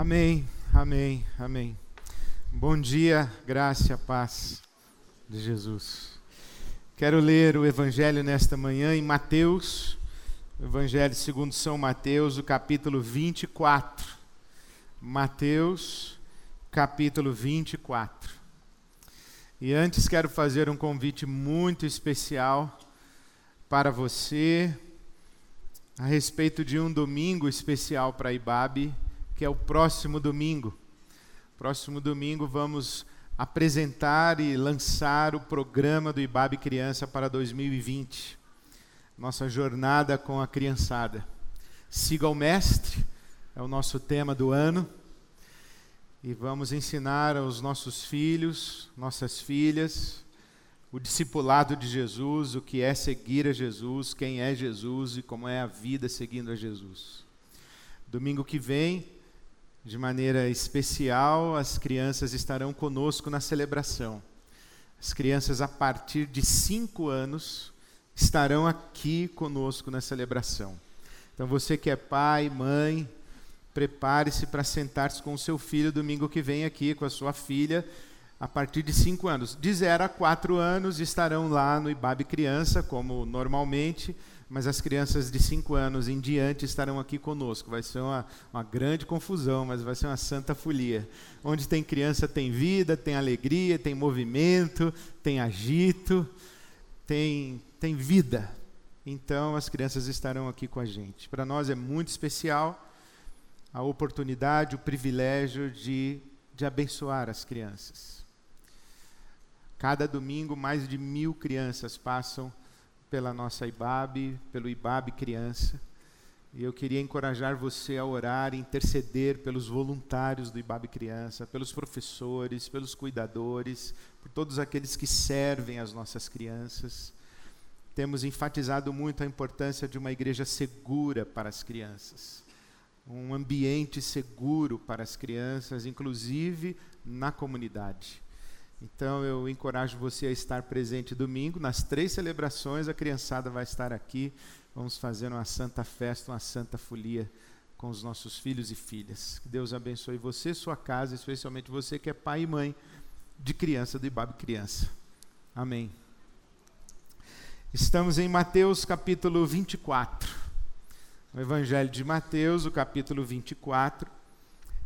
Amém, amém, amém. Bom dia, graça paz de Jesus. Quero ler o Evangelho nesta manhã em Mateus, Evangelho segundo São Mateus, o capítulo 24. Mateus, capítulo 24. E antes quero fazer um convite muito especial para você a respeito de um domingo especial para Ibabe que é o próximo domingo. Próximo domingo vamos apresentar e lançar o programa do IBAB Criança para 2020. Nossa jornada com a criançada. Siga o mestre, é o nosso tema do ano. E vamos ensinar aos nossos filhos, nossas filhas, o discipulado de Jesus, o que é seguir a Jesus, quem é Jesus e como é a vida seguindo a Jesus. Domingo que vem, de maneira especial, as crianças estarão conosco na celebração. As crianças, a partir de cinco anos, estarão aqui conosco na celebração. Então, você que é pai, mãe, prepare-se para sentar-se com o seu filho domingo que vem aqui, com a sua filha, a partir de cinco anos. De zero a quatro anos estarão lá no IBAB Criança, como normalmente mas as crianças de 5 anos em diante estarão aqui conosco. Vai ser uma, uma grande confusão, mas vai ser uma santa folia. Onde tem criança tem vida, tem alegria, tem movimento, tem agito, tem, tem vida. Então as crianças estarão aqui com a gente. Para nós é muito especial a oportunidade, o privilégio de, de abençoar as crianças. Cada domingo, mais de mil crianças passam pela nossa IBAB, pelo IBAB Criança. E eu queria encorajar você a orar e interceder pelos voluntários do IBAB Criança, pelos professores, pelos cuidadores, por todos aqueles que servem as nossas crianças. Temos enfatizado muito a importância de uma igreja segura para as crianças, um ambiente seguro para as crianças, inclusive na comunidade. Então eu encorajo você a estar presente domingo. Nas três celebrações, a criançada vai estar aqui. Vamos fazer uma santa festa, uma santa folia com os nossos filhos e filhas. Que Deus abençoe você, sua casa, especialmente você que é pai e mãe de criança do Ibabe Criança. Amém. Estamos em Mateus capítulo 24. O Evangelho de Mateus, o capítulo 24.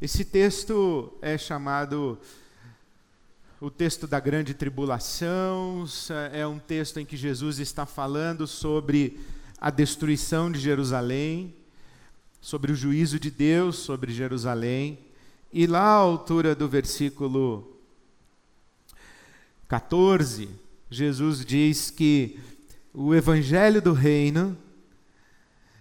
Esse texto é chamado o texto da grande tribulação, é um texto em que Jesus está falando sobre a destruição de Jerusalém, sobre o juízo de Deus sobre Jerusalém. E lá à altura do versículo 14, Jesus diz que o evangelho do reino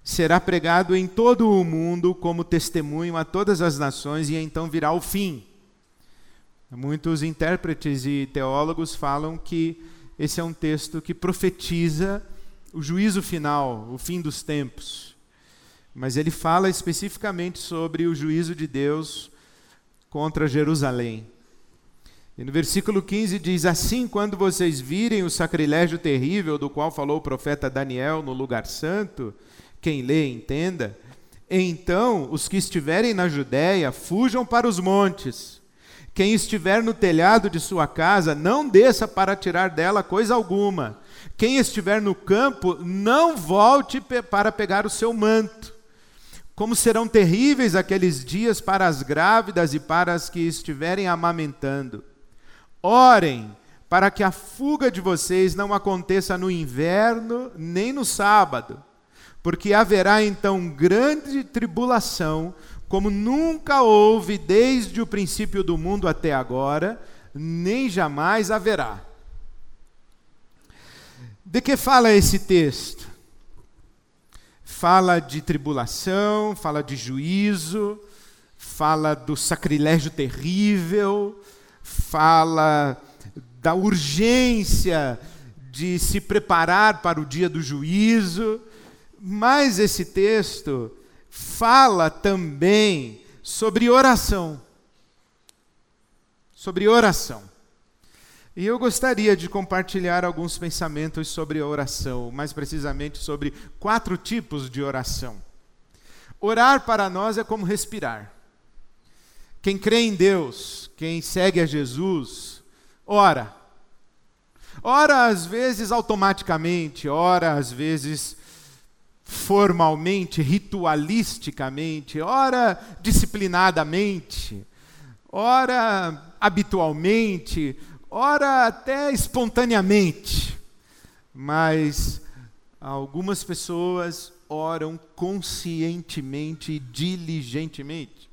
será pregado em todo o mundo como testemunho a todas as nações e então virá o fim. Muitos intérpretes e teólogos falam que esse é um texto que profetiza o juízo final, o fim dos tempos. Mas ele fala especificamente sobre o juízo de Deus contra Jerusalém. E no versículo 15 diz: Assim, quando vocês virem o sacrilégio terrível do qual falou o profeta Daniel no lugar santo, quem lê, entenda. Então, os que estiverem na Judéia, fujam para os montes. Quem estiver no telhado de sua casa, não desça para tirar dela coisa alguma. Quem estiver no campo, não volte para pegar o seu manto. Como serão terríveis aqueles dias para as grávidas e para as que estiverem amamentando. Orem para que a fuga de vocês não aconteça no inverno nem no sábado, porque haverá então grande tribulação como nunca houve desde o princípio do mundo até agora, nem jamais haverá. De que fala esse texto? Fala de tribulação, fala de juízo, fala do sacrilégio terrível, fala da urgência de se preparar para o dia do juízo, mas esse texto fala também sobre oração. Sobre oração. E eu gostaria de compartilhar alguns pensamentos sobre oração, mais precisamente sobre quatro tipos de oração. Orar para nós é como respirar. Quem crê em Deus, quem segue a Jesus, ora. Ora, às vezes automaticamente, ora, às vezes formalmente, ritualisticamente, ora disciplinadamente, ora habitualmente, ora até espontaneamente. Mas algumas pessoas oram conscientemente e diligentemente.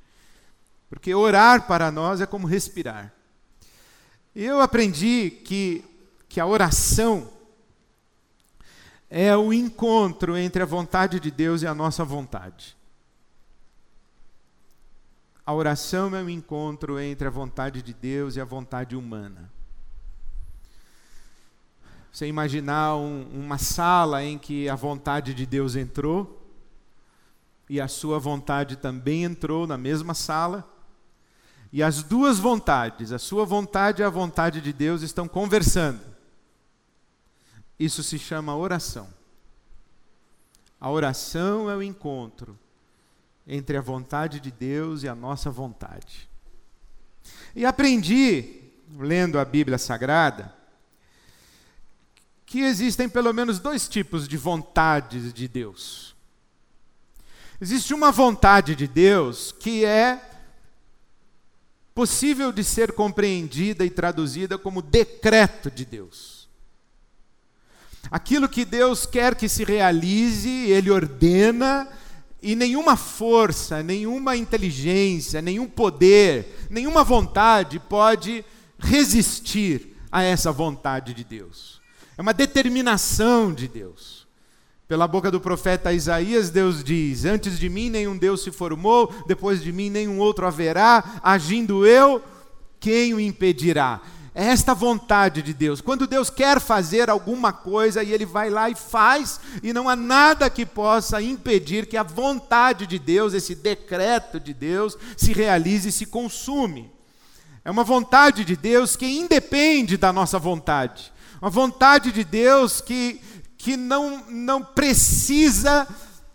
Porque orar para nós é como respirar. Eu aprendi que, que a oração é o encontro entre a vontade de Deus e a nossa vontade. A oração é o encontro entre a vontade de Deus e a vontade humana. Você imaginar um, uma sala em que a vontade de Deus entrou e a sua vontade também entrou na mesma sala, e as duas vontades, a sua vontade e a vontade de Deus, estão conversando. Isso se chama oração. A oração é o encontro entre a vontade de Deus e a nossa vontade. E aprendi, lendo a Bíblia Sagrada, que existem pelo menos dois tipos de vontades de Deus. Existe uma vontade de Deus que é possível de ser compreendida e traduzida como decreto de Deus. Aquilo que Deus quer que se realize, Ele ordena, e nenhuma força, nenhuma inteligência, nenhum poder, nenhuma vontade pode resistir a essa vontade de Deus. É uma determinação de Deus. Pela boca do profeta Isaías, Deus diz: Antes de mim nenhum Deus se formou, depois de mim nenhum outro haverá, agindo eu, quem o impedirá? É esta vontade de Deus. Quando Deus quer fazer alguma coisa e Ele vai lá e faz, e não há nada que possa impedir que a vontade de Deus, esse decreto de Deus, se realize e se consume. É uma vontade de Deus que independe da nossa vontade. Uma vontade de Deus que, que não, não precisa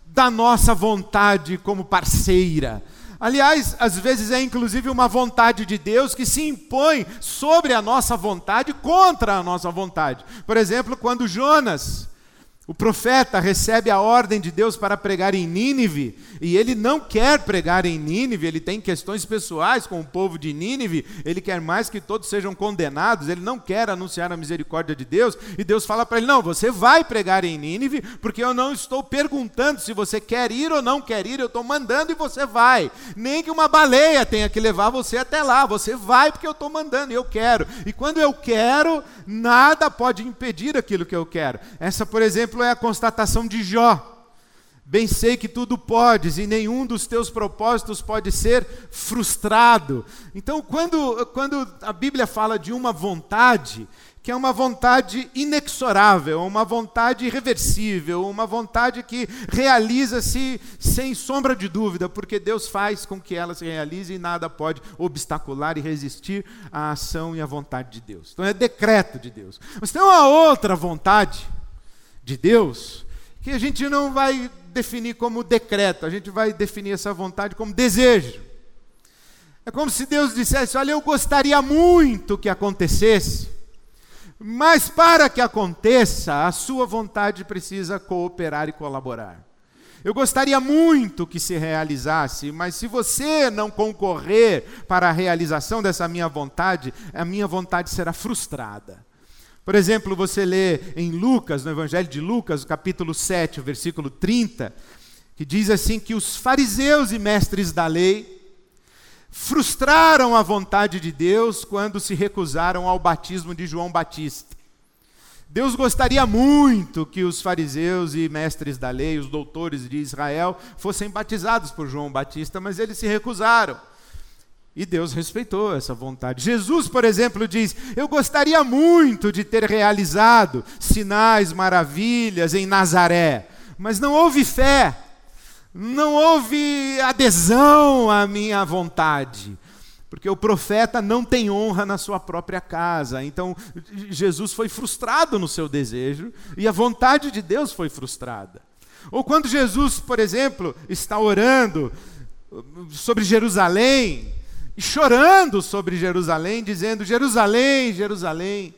da nossa vontade como parceira Aliás, às vezes é inclusive uma vontade de Deus que se impõe sobre a nossa vontade, contra a nossa vontade. Por exemplo, quando Jonas o profeta recebe a ordem de Deus para pregar em Nínive, e ele não quer pregar em Nínive, ele tem questões pessoais com o povo de Nínive, ele quer mais que todos sejam condenados, ele não quer anunciar a misericórdia de Deus, e Deus fala para ele: Não, você vai pregar em Nínive, porque eu não estou perguntando se você quer ir ou não quer ir, eu estou mandando e você vai. Nem que uma baleia tenha que levar você até lá, você vai porque eu estou mandando e eu quero. E quando eu quero, nada pode impedir aquilo que eu quero. Essa, por exemplo, exemplo, é a constatação de Jó. Bem sei que tudo podes e nenhum dos teus propósitos pode ser frustrado. Então, quando, quando a Bíblia fala de uma vontade, que é uma vontade inexorável, uma vontade irreversível, uma vontade que realiza-se sem sombra de dúvida, porque Deus faz com que ela se realize e nada pode obstacular e resistir à ação e à vontade de Deus. Então é decreto de Deus. Mas tem uma outra vontade de Deus, que a gente não vai definir como decreto, a gente vai definir essa vontade como desejo. É como se Deus dissesse: Olha, eu gostaria muito que acontecesse, mas para que aconteça, a sua vontade precisa cooperar e colaborar. Eu gostaria muito que se realizasse, mas se você não concorrer para a realização dessa minha vontade, a minha vontade será frustrada. Por exemplo, você lê em Lucas, no Evangelho de Lucas, capítulo 7, versículo 30, que diz assim que os fariseus e mestres da lei frustraram a vontade de Deus quando se recusaram ao batismo de João Batista. Deus gostaria muito que os fariseus e mestres da lei, os doutores de Israel, fossem batizados por João Batista, mas eles se recusaram. E Deus respeitou essa vontade. Jesus, por exemplo, diz: Eu gostaria muito de ter realizado sinais, maravilhas em Nazaré, mas não houve fé, não houve adesão à minha vontade. Porque o profeta não tem honra na sua própria casa. Então, Jesus foi frustrado no seu desejo e a vontade de Deus foi frustrada. Ou quando Jesus, por exemplo, está orando sobre Jerusalém, e chorando sobre Jerusalém, dizendo: Jerusalém, Jerusalém,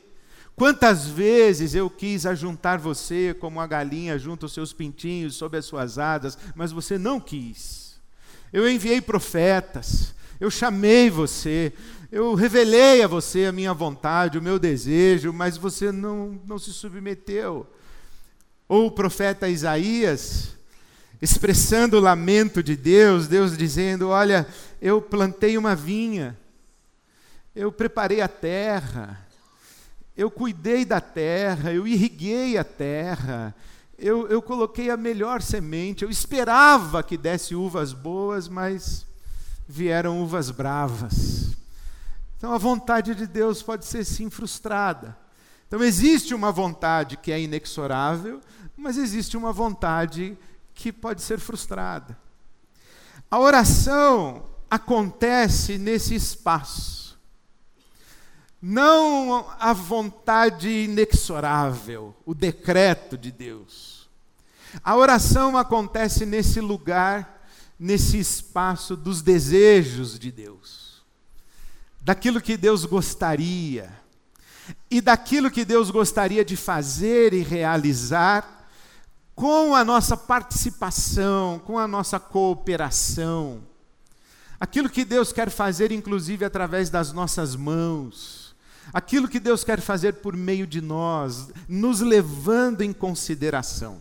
quantas vezes eu quis ajuntar você como a galinha junta os seus pintinhos sob as suas asas, mas você não quis. Eu enviei profetas, eu chamei você, eu revelei a você a minha vontade, o meu desejo, mas você não, não se submeteu. Ou o profeta Isaías, expressando o lamento de Deus, Deus dizendo: Olha, eu plantei uma vinha, eu preparei a terra, eu cuidei da terra, eu irriguei a terra, eu, eu coloquei a melhor semente, eu esperava que desse uvas boas, mas vieram uvas bravas. Então a vontade de Deus pode ser sim frustrada. Então existe uma vontade que é inexorável, mas existe uma vontade que pode ser frustrada. A oração acontece nesse espaço. Não a vontade inexorável, o decreto de Deus. A oração acontece nesse lugar, nesse espaço dos desejos de Deus, daquilo que Deus gostaria, e daquilo que Deus gostaria de fazer e realizar com a nossa participação, com a nossa cooperação. Aquilo que Deus quer fazer, inclusive através das nossas mãos. Aquilo que Deus quer fazer por meio de nós, nos levando em consideração.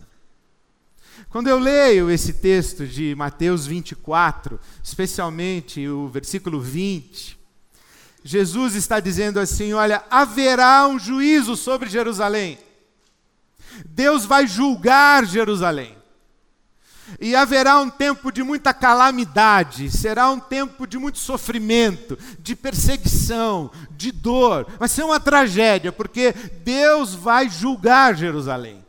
Quando eu leio esse texto de Mateus 24, especialmente o versículo 20, Jesus está dizendo assim: Olha, haverá um juízo sobre Jerusalém. Deus vai julgar Jerusalém. E haverá um tempo de muita calamidade, será um tempo de muito sofrimento, de perseguição, de dor. Vai ser uma tragédia, porque Deus vai julgar Jerusalém.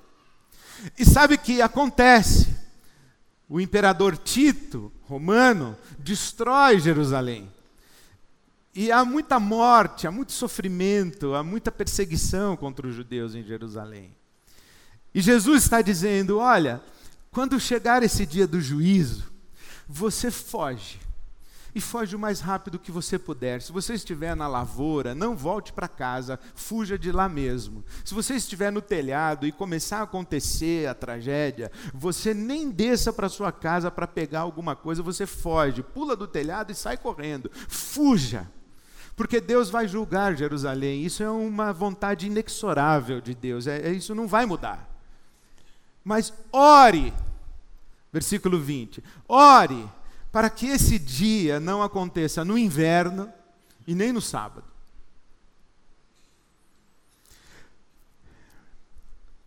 E sabe o que acontece? O imperador Tito, romano, destrói Jerusalém. E há muita morte, há muito sofrimento, há muita perseguição contra os judeus em Jerusalém. E Jesus está dizendo: olha, quando chegar esse dia do juízo, você foge. E foge o mais rápido que você puder. Se você estiver na lavoura, não volte para casa, fuja de lá mesmo. Se você estiver no telhado e começar a acontecer a tragédia, você nem desça para sua casa para pegar alguma coisa, você foge, pula do telhado e sai correndo. Fuja porque Deus vai julgar Jerusalém. Isso é uma vontade inexorável de Deus, é, é, isso não vai mudar. Mas ore, versículo 20: ore para que esse dia não aconteça no inverno e nem no sábado.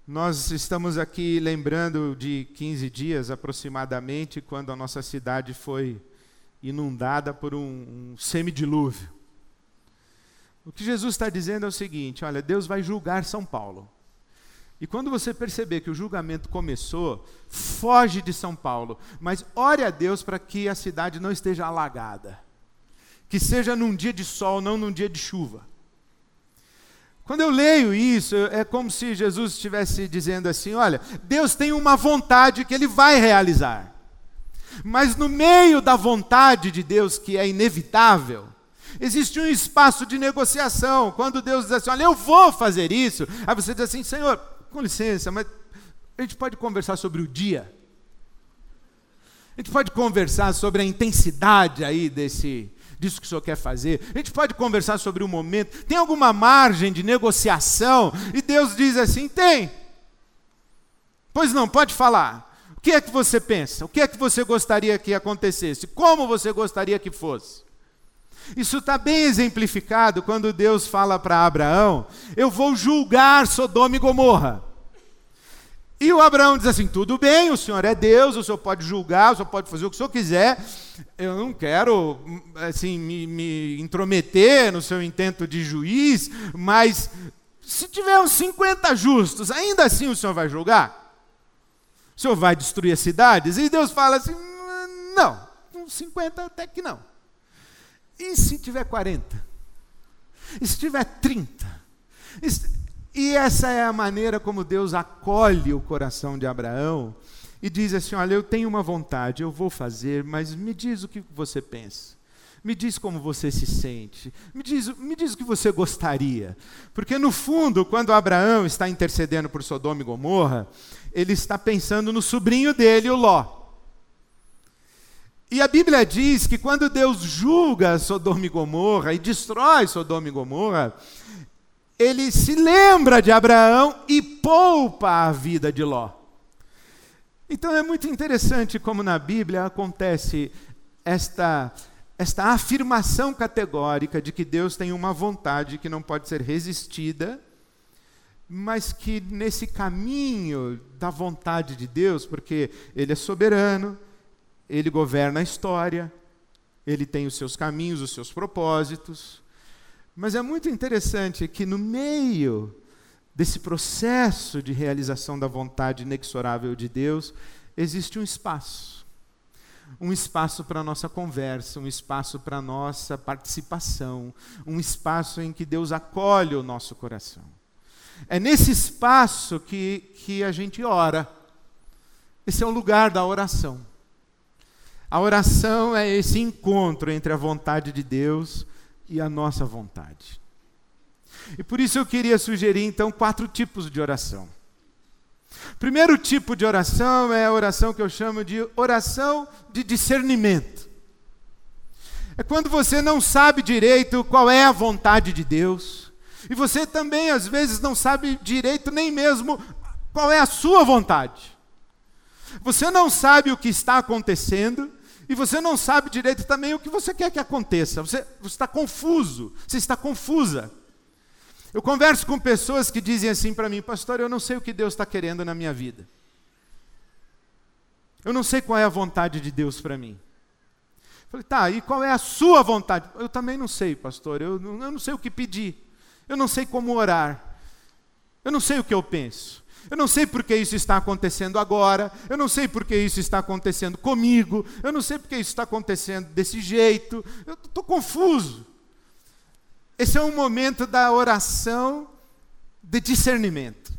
Nós estamos aqui lembrando de 15 dias aproximadamente, quando a nossa cidade foi inundada por um, um semidilúvio. O que Jesus está dizendo é o seguinte: olha, Deus vai julgar São Paulo. E quando você perceber que o julgamento começou, foge de São Paulo, mas ore a Deus para que a cidade não esteja alagada. Que seja num dia de sol, não num dia de chuva. Quando eu leio isso, é como se Jesus estivesse dizendo assim: olha, Deus tem uma vontade que ele vai realizar. Mas no meio da vontade de Deus, que é inevitável, existe um espaço de negociação. Quando Deus diz assim: olha, eu vou fazer isso, aí você diz assim: Senhor, com licença, mas a gente pode conversar sobre o dia? A gente pode conversar sobre a intensidade aí desse, disso que o senhor quer fazer. A gente pode conversar sobre o momento. Tem alguma margem de negociação? E Deus diz assim: tem. Pois não, pode falar. O que é que você pensa? O que é que você gostaria que acontecesse? Como você gostaria que fosse? Isso está bem exemplificado quando Deus fala para Abraão: Eu vou julgar Sodoma e Gomorra. E o Abraão diz assim: tudo bem, o senhor é Deus, o senhor pode julgar, o senhor pode fazer o que o senhor quiser. Eu não quero assim me, me intrometer no seu intento de juiz, mas se tiver uns 50 justos, ainda assim o senhor vai julgar? O senhor vai destruir as cidades? E Deus fala assim: não, uns 50 até que não. E se tiver 40? E se tiver 30? E essa é a maneira como Deus acolhe o coração de Abraão e diz assim: Olha, eu tenho uma vontade, eu vou fazer, mas me diz o que você pensa. Me diz como você se sente. Me diz, me diz o que você gostaria. Porque, no fundo, quando Abraão está intercedendo por Sodoma e Gomorra, ele está pensando no sobrinho dele, o Ló. E a Bíblia diz que quando Deus julga Sodoma e Gomorra e destrói Sodoma e Gomorra, ele se lembra de Abraão e poupa a vida de Ló. Então é muito interessante como na Bíblia acontece esta, esta afirmação categórica de que Deus tem uma vontade que não pode ser resistida, mas que nesse caminho da vontade de Deus, porque Ele é soberano, Ele governa a história, Ele tem os seus caminhos, os seus propósitos, mas é muito interessante que no meio desse processo de realização da vontade inexorável de Deus, existe um espaço. Um espaço para a nossa conversa, um espaço para a nossa participação, um espaço em que Deus acolhe o nosso coração. É nesse espaço que, que a gente ora. Esse é o lugar da oração. A oração é esse encontro entre a vontade de Deus e a nossa vontade. E por isso eu queria sugerir então quatro tipos de oração. Primeiro tipo de oração é a oração que eu chamo de oração de discernimento. É quando você não sabe direito qual é a vontade de Deus, e você também às vezes não sabe direito nem mesmo qual é a sua vontade. Você não sabe o que está acontecendo, e você não sabe direito também o que você quer que aconteça. Você, está confuso, você está confusa. Eu converso com pessoas que dizem assim para mim, pastor, eu não sei o que Deus está querendo na minha vida. Eu não sei qual é a vontade de Deus para mim. Eu falei, tá, e qual é a sua vontade? Eu também não sei, pastor, eu eu não sei o que pedir. Eu não sei como orar. Eu não sei o que eu penso. Eu não sei por que isso está acontecendo agora, eu não sei por que isso está acontecendo comigo, eu não sei por que isso está acontecendo desse jeito, eu estou confuso. Esse é um momento da oração de discernimento.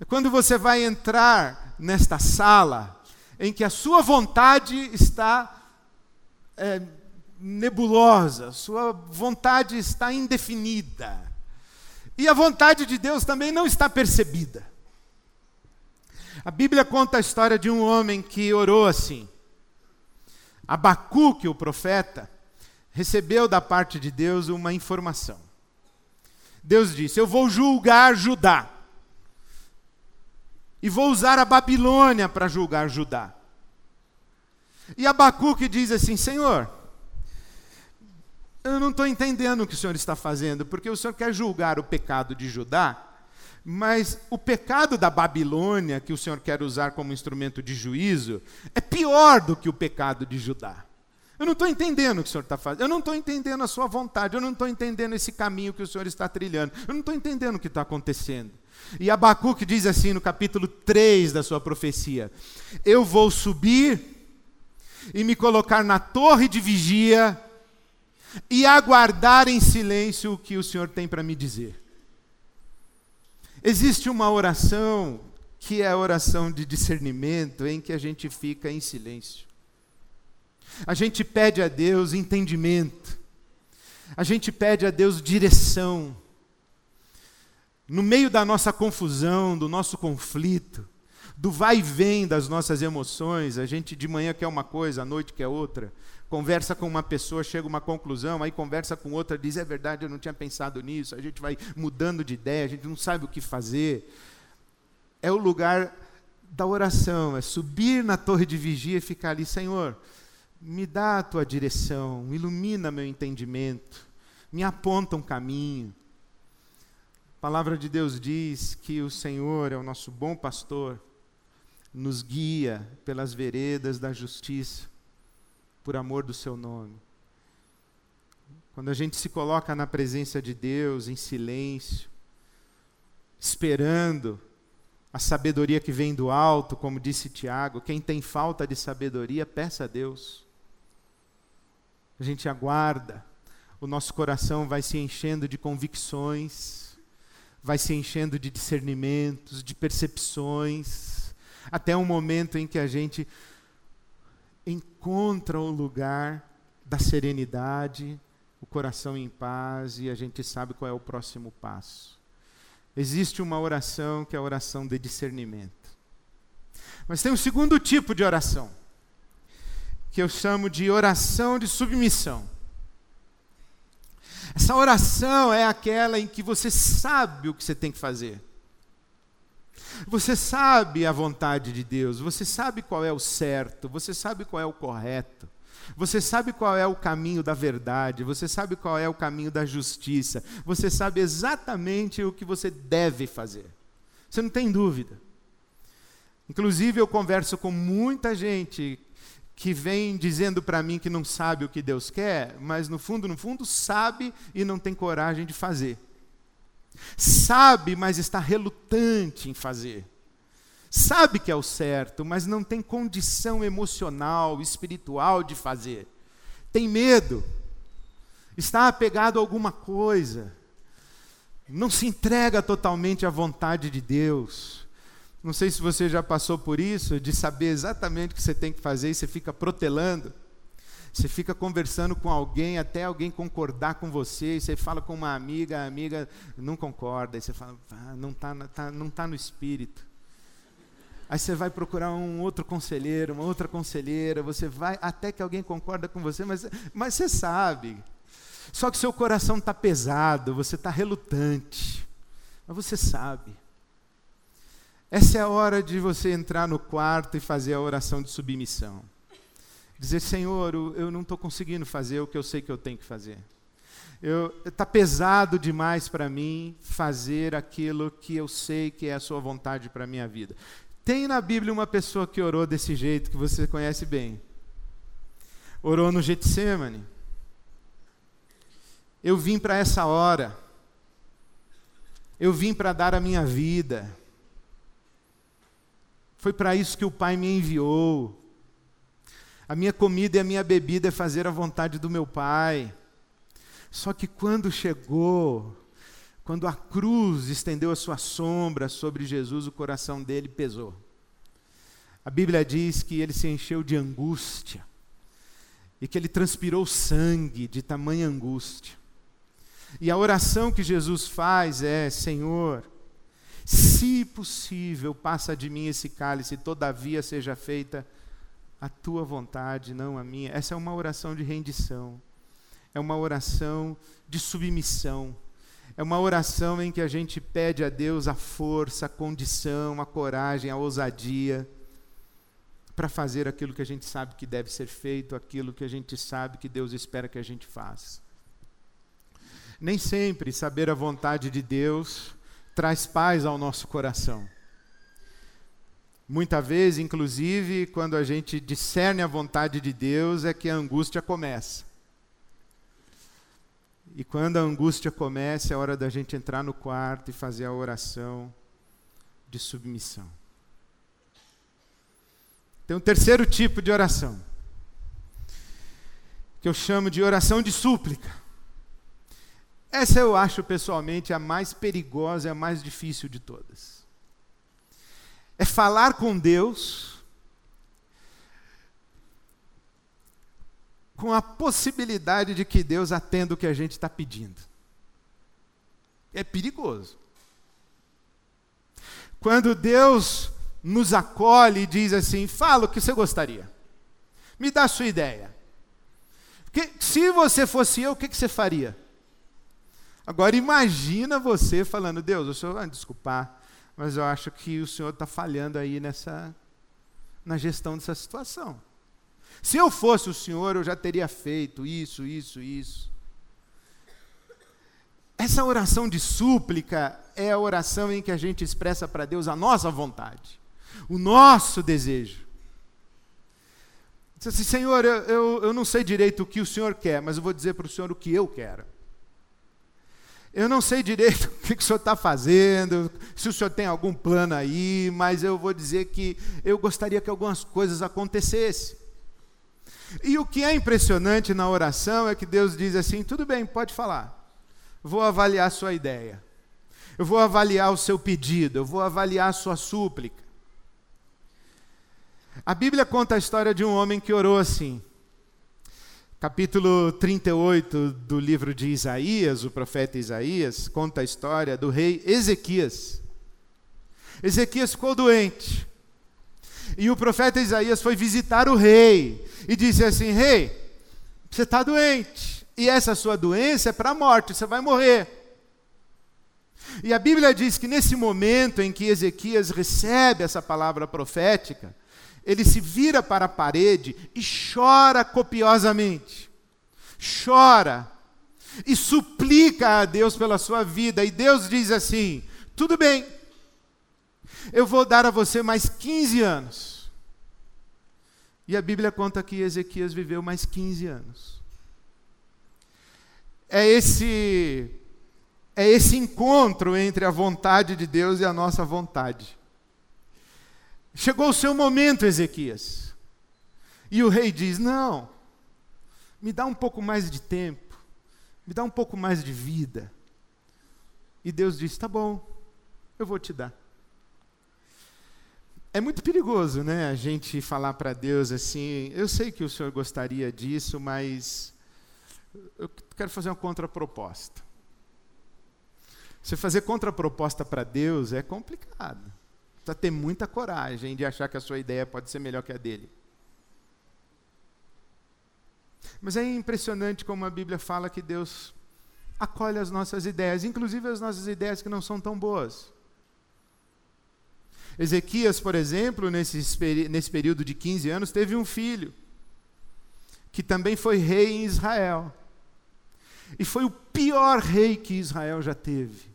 É quando você vai entrar nesta sala em que a sua vontade está é, nebulosa, sua vontade está indefinida. E a vontade de Deus também não está percebida. A Bíblia conta a história de um homem que orou assim. Abacuque, o profeta, recebeu da parte de Deus uma informação. Deus disse: Eu vou julgar Judá. E vou usar a Babilônia para julgar Judá. E Abacuque diz assim: Senhor, eu não estou entendendo o que o Senhor está fazendo, porque o Senhor quer julgar o pecado de Judá, mas o pecado da Babilônia, que o Senhor quer usar como instrumento de juízo, é pior do que o pecado de Judá. Eu não estou entendendo o que o Senhor está fazendo, eu não estou entendendo a sua vontade, eu não estou entendendo esse caminho que o Senhor está trilhando, eu não estou entendendo o que está acontecendo. E Abacuque diz assim no capítulo 3 da sua profecia: Eu vou subir e me colocar na torre de vigia e aguardar em silêncio o que o Senhor tem para me dizer. Existe uma oração que é a oração de discernimento, em que a gente fica em silêncio. A gente pede a Deus entendimento, a gente pede a Deus direção. No meio da nossa confusão, do nosso conflito, do vai e vem das nossas emoções, a gente de manhã quer uma coisa, à noite quer outra, conversa com uma pessoa, chega a uma conclusão, aí conversa com outra, diz: é verdade, eu não tinha pensado nisso. A gente vai mudando de ideia, a gente não sabe o que fazer. É o lugar da oração, é subir na torre de vigia e ficar ali, Senhor, me dá a tua direção, ilumina meu entendimento, me aponta um caminho. A palavra de Deus diz que o Senhor é o nosso bom pastor, nos guia pelas veredas da justiça por amor do seu nome. Quando a gente se coloca na presença de Deus em silêncio, esperando a sabedoria que vem do alto, como disse Tiago, quem tem falta de sabedoria, peça a Deus. A gente aguarda, o nosso coração vai se enchendo de convicções, vai se enchendo de discernimentos, de percepções, até um momento em que a gente encontra o lugar da serenidade, o coração em paz e a gente sabe qual é o próximo passo. Existe uma oração que é a oração de discernimento. Mas tem um segundo tipo de oração, que eu chamo de oração de submissão. Essa oração é aquela em que você sabe o que você tem que fazer. Você sabe a vontade de Deus, você sabe qual é o certo, você sabe qual é o correto. Você sabe qual é o caminho da verdade, você sabe qual é o caminho da justiça, você sabe exatamente o que você deve fazer. Você não tem dúvida. Inclusive, eu converso com muita gente que vem dizendo para mim que não sabe o que Deus quer, mas no fundo, no fundo, sabe e não tem coragem de fazer. Sabe, mas está relutante em fazer. Sabe que é o certo, mas não tem condição emocional, espiritual de fazer. Tem medo. Está apegado a alguma coisa. Não se entrega totalmente à vontade de Deus. Não sei se você já passou por isso, de saber exatamente o que você tem que fazer e você fica protelando. Você fica conversando com alguém até alguém concordar com você, e você fala com uma amiga, a amiga não concorda, e você fala, ah, não está tá, não tá no espírito. Aí você vai procurar um outro conselheiro, uma outra conselheira, você vai até que alguém concorda com você, mas, mas você sabe. Só que seu coração está pesado, você está relutante, mas você sabe. Essa é a hora de você entrar no quarto e fazer a oração de submissão. Dizer, Senhor, eu não estou conseguindo fazer o que eu sei que eu tenho que fazer. Está pesado demais para mim fazer aquilo que eu sei que é a Sua vontade para a minha vida. Tem na Bíblia uma pessoa que orou desse jeito, que você conhece bem. Orou no Getsemane. Eu vim para essa hora. Eu vim para dar a minha vida. Foi para isso que o Pai me enviou. A minha comida e a minha bebida é fazer a vontade do meu Pai. Só que quando chegou, quando a cruz estendeu a sua sombra sobre Jesus, o coração dele pesou. A Bíblia diz que ele se encheu de angústia e que ele transpirou sangue de tamanha angústia. E a oração que Jesus faz é: Senhor, se possível, passa de mim esse cálice, todavia seja feita a tua vontade, não a minha. Essa é uma oração de rendição, é uma oração de submissão, é uma oração em que a gente pede a Deus a força, a condição, a coragem, a ousadia para fazer aquilo que a gente sabe que deve ser feito, aquilo que a gente sabe que Deus espera que a gente faça. Nem sempre saber a vontade de Deus traz paz ao nosso coração. Muitas vezes, inclusive, quando a gente discerne a vontade de Deus, é que a angústia começa. E quando a angústia começa, é hora da gente entrar no quarto e fazer a oração de submissão. Tem um terceiro tipo de oração, que eu chamo de oração de súplica. Essa eu acho pessoalmente a mais perigosa e a mais difícil de todas. É falar com Deus com a possibilidade de que Deus atenda o que a gente está pedindo. É perigoso. Quando Deus nos acolhe e diz assim: fala o que você gostaria, me dá a sua ideia. Porque se você fosse eu, o que, que você faria? Agora imagina você falando, Deus, o senhor vai desculpar, mas eu acho que o senhor está falhando aí nessa na gestão dessa situação. Se eu fosse o senhor, eu já teria feito isso, isso, isso. Essa oração de súplica é a oração em que a gente expressa para Deus a nossa vontade, o nosso desejo. Diz assim, Senhor, eu, eu, eu não sei direito o que o Senhor quer, mas eu vou dizer para o Senhor o que eu quero. Eu não sei direito o que, o senhor está fazendo, se o senhor tem algum plano aí, mas eu vou dizer que eu gostaria que algumas coisas acontecessem. E o que é impressionante na oração é que Deus diz assim: tudo bem, pode falar, vou avaliar a sua ideia, eu vou avaliar o seu pedido, eu vou avaliar a sua súplica. A Bíblia conta a história de um homem que orou assim: capítulo 38 do livro de Isaías, o profeta Isaías, conta a história do rei Ezequias. Ezequias ficou doente. E o profeta Isaías foi visitar o rei e disse assim: Rei, você está doente. E essa sua doença é para a morte, você vai morrer. E a Bíblia diz que nesse momento em que Ezequias recebe essa palavra profética, ele se vira para a parede e chora copiosamente. Chora e suplica a Deus pela sua vida. E Deus diz assim: tudo bem, eu vou dar a você mais 15 anos. E a Bíblia conta que Ezequias viveu mais 15 anos. É esse é esse encontro entre a vontade de Deus e a nossa vontade. Chegou o seu momento, Ezequias. E o rei diz: Não, me dá um pouco mais de tempo, me dá um pouco mais de vida. E Deus diz: Tá bom, eu vou te dar. É muito perigoso, né, a gente falar para Deus assim: Eu sei que o Senhor gostaria disso, mas eu quero fazer uma contraproposta. Você fazer contraproposta para Deus é complicado. Precisa ter muita coragem de achar que a sua ideia pode ser melhor que a dele. Mas é impressionante como a Bíblia fala que Deus acolhe as nossas ideias, inclusive as nossas ideias que não são tão boas. Ezequias, por exemplo, nesse, nesse período de 15 anos, teve um filho, que também foi rei em Israel. E foi o pior rei que Israel já teve.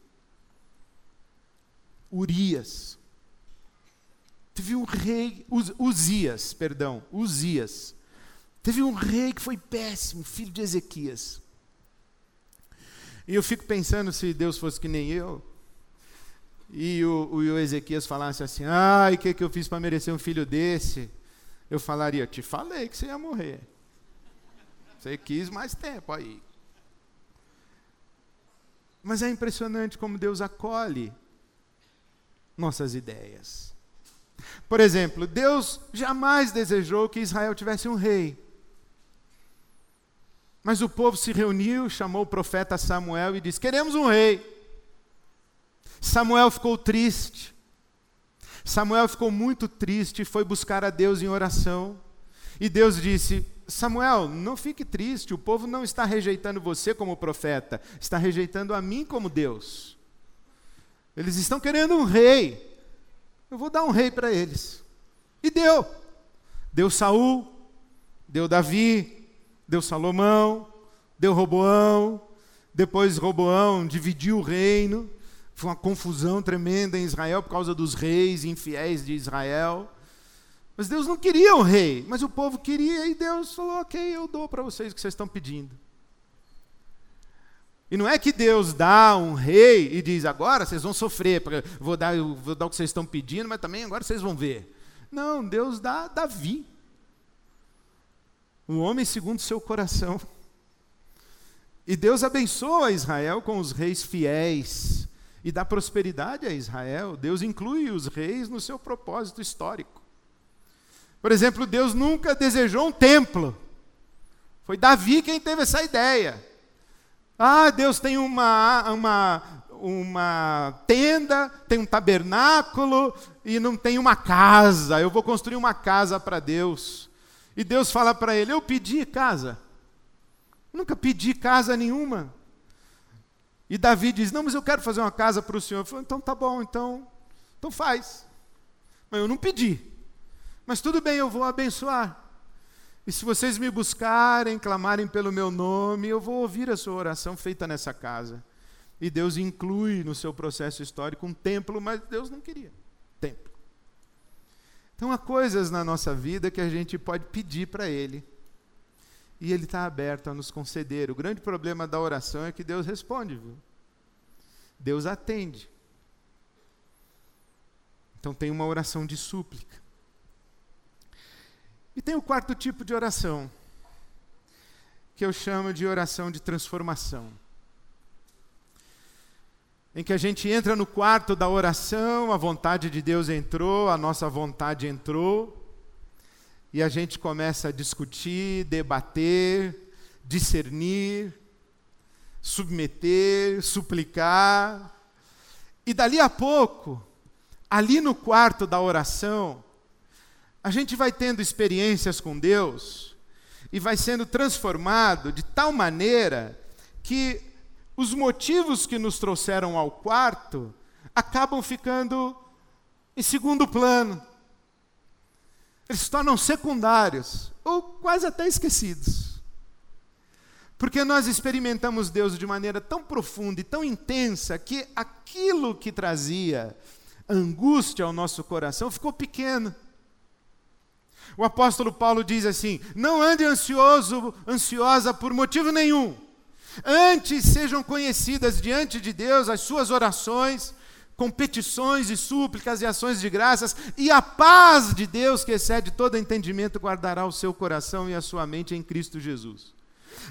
Urias. Teve um rei, Uzias, perdão, Uzias. Teve um rei que foi péssimo, filho de Ezequias. E eu fico pensando se Deus fosse que nem eu, e o, o Ezequias falasse assim: ai, o que, que eu fiz para merecer um filho desse? Eu falaria: te falei que você ia morrer. Você quis mais tempo aí. Mas é impressionante como Deus acolhe nossas ideias. Por exemplo, Deus jamais desejou que Israel tivesse um rei. Mas o povo se reuniu, chamou o profeta Samuel e disse: Queremos um rei. Samuel ficou triste. Samuel ficou muito triste e foi buscar a Deus em oração. E Deus disse: Samuel, não fique triste, o povo não está rejeitando você como profeta, está rejeitando a mim como Deus. Eles estão querendo um rei. Eu vou dar um rei para eles. E deu. Deu Saul, deu Davi, deu Salomão, deu Roboão. Depois Roboão dividiu o reino. Foi uma confusão tremenda em Israel por causa dos reis infiéis de Israel. Mas Deus não queria um rei, mas o povo queria e Deus falou: Ok, eu dou para vocês o que vocês estão pedindo. E não é que Deus dá um rei e diz, agora vocês vão sofrer, vou dar, vou dar o que vocês estão pedindo, mas também agora vocês vão ver. Não, Deus dá Davi. Um homem segundo o seu coração. E Deus abençoa Israel com os reis fiéis e dá prosperidade a Israel. Deus inclui os reis no seu propósito histórico. Por exemplo, Deus nunca desejou um templo. Foi Davi quem teve essa ideia. Ah, Deus tem uma, uma, uma tenda, tem um tabernáculo e não tem uma casa. Eu vou construir uma casa para Deus. E Deus fala para ele: Eu pedi casa. Nunca pedi casa nenhuma. E Davi diz: Não, mas eu quero fazer uma casa para o Senhor. Eu falo, então tá bom, então, então faz. Mas eu não pedi. Mas tudo bem, eu vou abençoar. E se vocês me buscarem, clamarem pelo meu nome, eu vou ouvir a sua oração feita nessa casa. E Deus inclui no seu processo histórico um templo, mas Deus não queria templo. Então há coisas na nossa vida que a gente pode pedir para Ele. E Ele está aberto a nos conceder. O grande problema da oração é que Deus responde, viu? Deus atende. Então tem uma oração de súplica. E tem o quarto tipo de oração, que eu chamo de oração de transformação. Em que a gente entra no quarto da oração, a vontade de Deus entrou, a nossa vontade entrou, e a gente começa a discutir, debater, discernir, submeter, suplicar. E dali a pouco, ali no quarto da oração, a gente vai tendo experiências com Deus e vai sendo transformado de tal maneira que os motivos que nos trouxeram ao quarto acabam ficando em segundo plano. Eles se tornam secundários ou quase até esquecidos. Porque nós experimentamos Deus de maneira tão profunda e tão intensa que aquilo que trazia angústia ao nosso coração ficou pequeno. O apóstolo Paulo diz assim: Não ande ansioso, ansiosa por motivo nenhum. Antes sejam conhecidas diante de Deus as suas orações, com petições e súplicas e ações de graças, e a paz de Deus, que excede todo entendimento, guardará o seu coração e a sua mente em Cristo Jesus.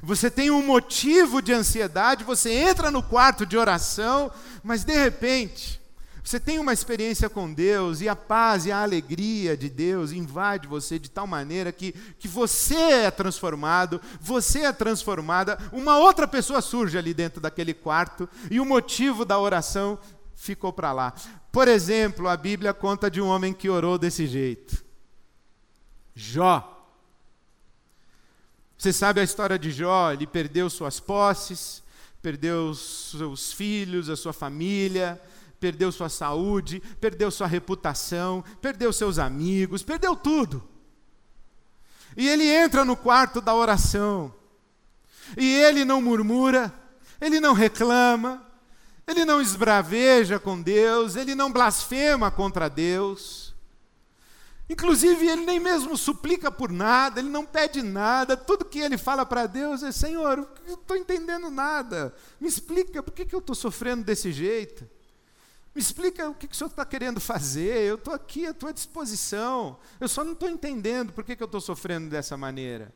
Você tem um motivo de ansiedade, você entra no quarto de oração, mas de repente, você tem uma experiência com Deus e a paz e a alegria de Deus invade você de tal maneira que, que você é transformado, você é transformada, uma outra pessoa surge ali dentro daquele quarto e o motivo da oração ficou para lá. Por exemplo, a Bíblia conta de um homem que orou desse jeito. Jó. Você sabe a história de Jó? Ele perdeu suas posses, perdeu seus filhos, a sua família, perdeu sua saúde, perdeu sua reputação, perdeu seus amigos, perdeu tudo. E ele entra no quarto da oração. E ele não murmura, ele não reclama, ele não esbraveja com Deus, ele não blasfema contra Deus. Inclusive, ele nem mesmo suplica por nada, ele não pede nada, tudo que ele fala para Deus é: Senhor, eu não estou entendendo nada, me explica por que, que eu estou sofrendo desse jeito. Me explica o que, que o senhor está querendo fazer, eu estou aqui à tua disposição, eu só não estou entendendo por que, que eu estou sofrendo dessa maneira.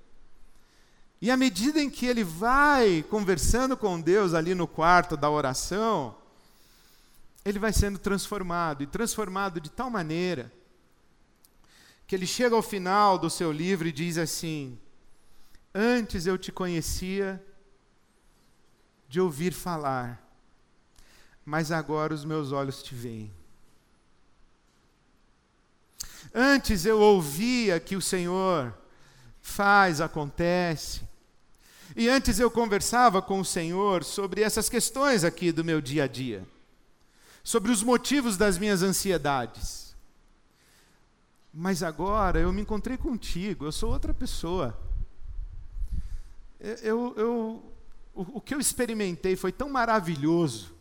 E à medida em que ele vai conversando com Deus ali no quarto da oração, ele vai sendo transformado, e transformado de tal maneira, que ele chega ao final do seu livro e diz assim: Antes eu te conhecia de ouvir falar, mas agora os meus olhos te veem. Antes eu ouvia que o Senhor faz, acontece. E antes eu conversava com o Senhor sobre essas questões aqui do meu dia a dia, sobre os motivos das minhas ansiedades. Mas agora eu me encontrei contigo, eu sou outra pessoa. Eu, eu, o, o que eu experimentei foi tão maravilhoso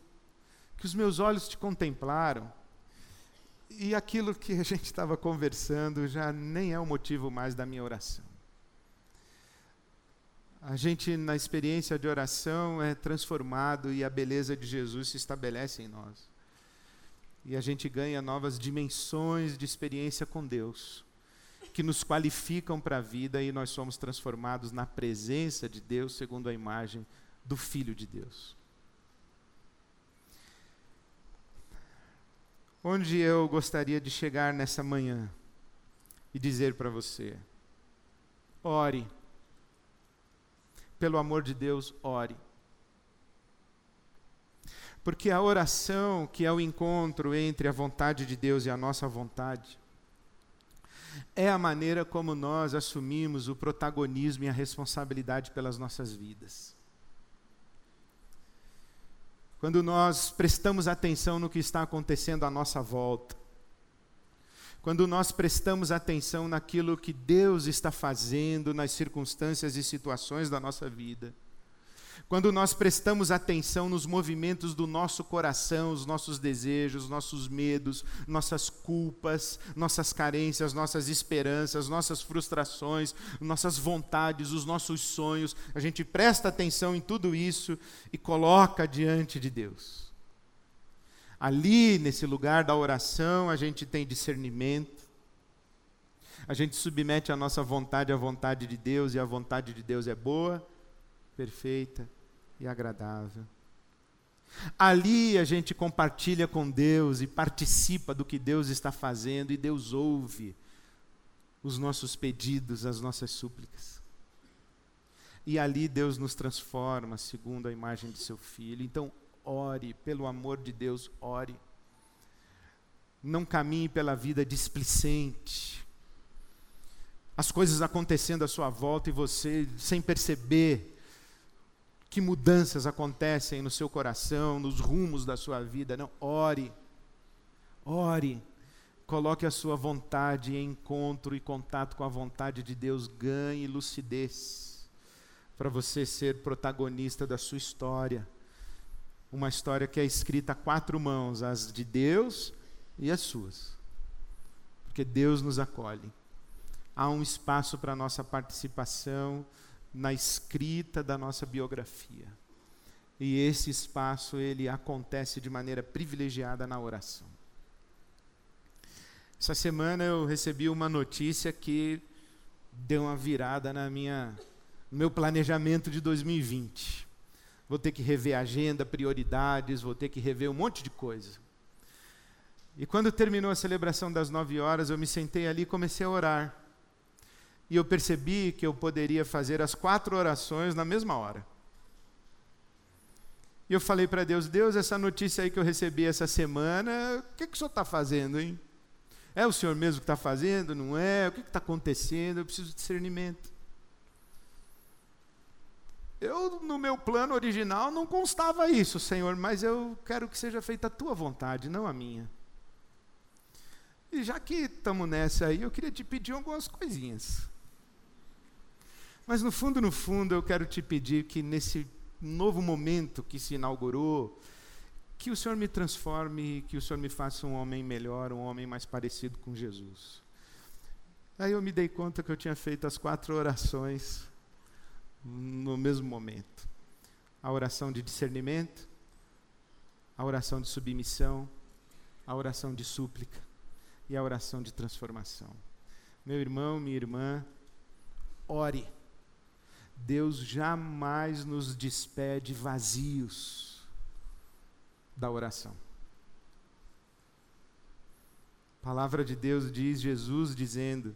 que os meus olhos te contemplaram. E aquilo que a gente estava conversando já nem é o motivo mais da minha oração. A gente, na experiência de oração, é transformado e a beleza de Jesus se estabelece em nós. E a gente ganha novas dimensões de experiência com Deus, que nos qualificam para a vida e nós somos transformados na presença de Deus, segundo a imagem do Filho de Deus. Onde eu gostaria de chegar nessa manhã e dizer para você: ore. Pelo amor de Deus, ore. Porque a oração, que é o encontro entre a vontade de Deus e a nossa vontade, é a maneira como nós assumimos o protagonismo e a responsabilidade pelas nossas vidas. Quando nós prestamos atenção no que está acontecendo à nossa volta, quando nós prestamos atenção naquilo que Deus está fazendo nas circunstâncias e situações da nossa vida, quando nós prestamos atenção nos movimentos do nosso coração, os nossos desejos, nossos medos, nossas culpas, nossas carências, nossas esperanças, nossas frustrações, nossas vontades, os nossos sonhos, a gente presta atenção em tudo isso e coloca diante de Deus. Ali, nesse lugar da oração, a gente tem discernimento, a gente submete a nossa vontade à vontade de Deus, e a vontade de Deus é boa, perfeita e agradável. Ali a gente compartilha com Deus e participa do que Deus está fazendo, e Deus ouve os nossos pedidos, as nossas súplicas. e ali Deus nos transforma segundo a imagem de seu filho. Então, ore, pelo amor de Deus, ore. Não caminhe pela vida displicente. As coisas acontecendo à sua volta e você, sem perceber, que mudanças acontecem no seu coração, nos rumos da sua vida. Não, ore. Ore. Coloque a sua vontade em encontro e contato com a vontade de Deus. Ganhe lucidez para você ser protagonista da sua história. Uma história que é escrita a quatro mãos: as de Deus e as suas. Porque Deus nos acolhe. Há um espaço para nossa participação na escrita da nossa biografia. E esse espaço ele acontece de maneira privilegiada na oração. Essa semana eu recebi uma notícia que deu uma virada na minha no meu planejamento de 2020. Vou ter que rever agenda, prioridades, vou ter que rever um monte de coisa. E quando terminou a celebração das nove horas, eu me sentei ali e comecei a orar e eu percebi que eu poderia fazer as quatro orações na mesma hora. E eu falei para Deus: Deus, essa notícia aí que eu recebi essa semana, o que, que o senhor está fazendo, hein? É o senhor mesmo que está fazendo? Não é? O que está acontecendo? Eu preciso de discernimento. Eu, no meu plano original, não constava isso, Senhor, mas eu quero que seja feita a tua vontade, não a minha. E já que estamos nessa aí, eu queria te pedir algumas coisinhas. Mas no fundo, no fundo, eu quero te pedir que nesse novo momento que se inaugurou, que o Senhor me transforme, que o Senhor me faça um homem melhor, um homem mais parecido com Jesus. Aí eu me dei conta que eu tinha feito as quatro orações no mesmo momento: a oração de discernimento, a oração de submissão, a oração de súplica e a oração de transformação. Meu irmão, minha irmã, ore Deus jamais nos despede vazios da oração. A palavra de Deus diz, Jesus dizendo: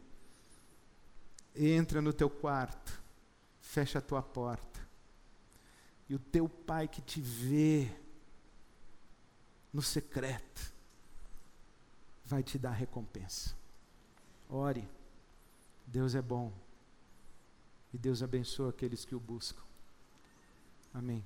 entra no teu quarto, fecha a tua porta, e o teu pai que te vê no secreto vai te dar recompensa. Ore, Deus é bom. E Deus abençoa aqueles que o buscam. Amém.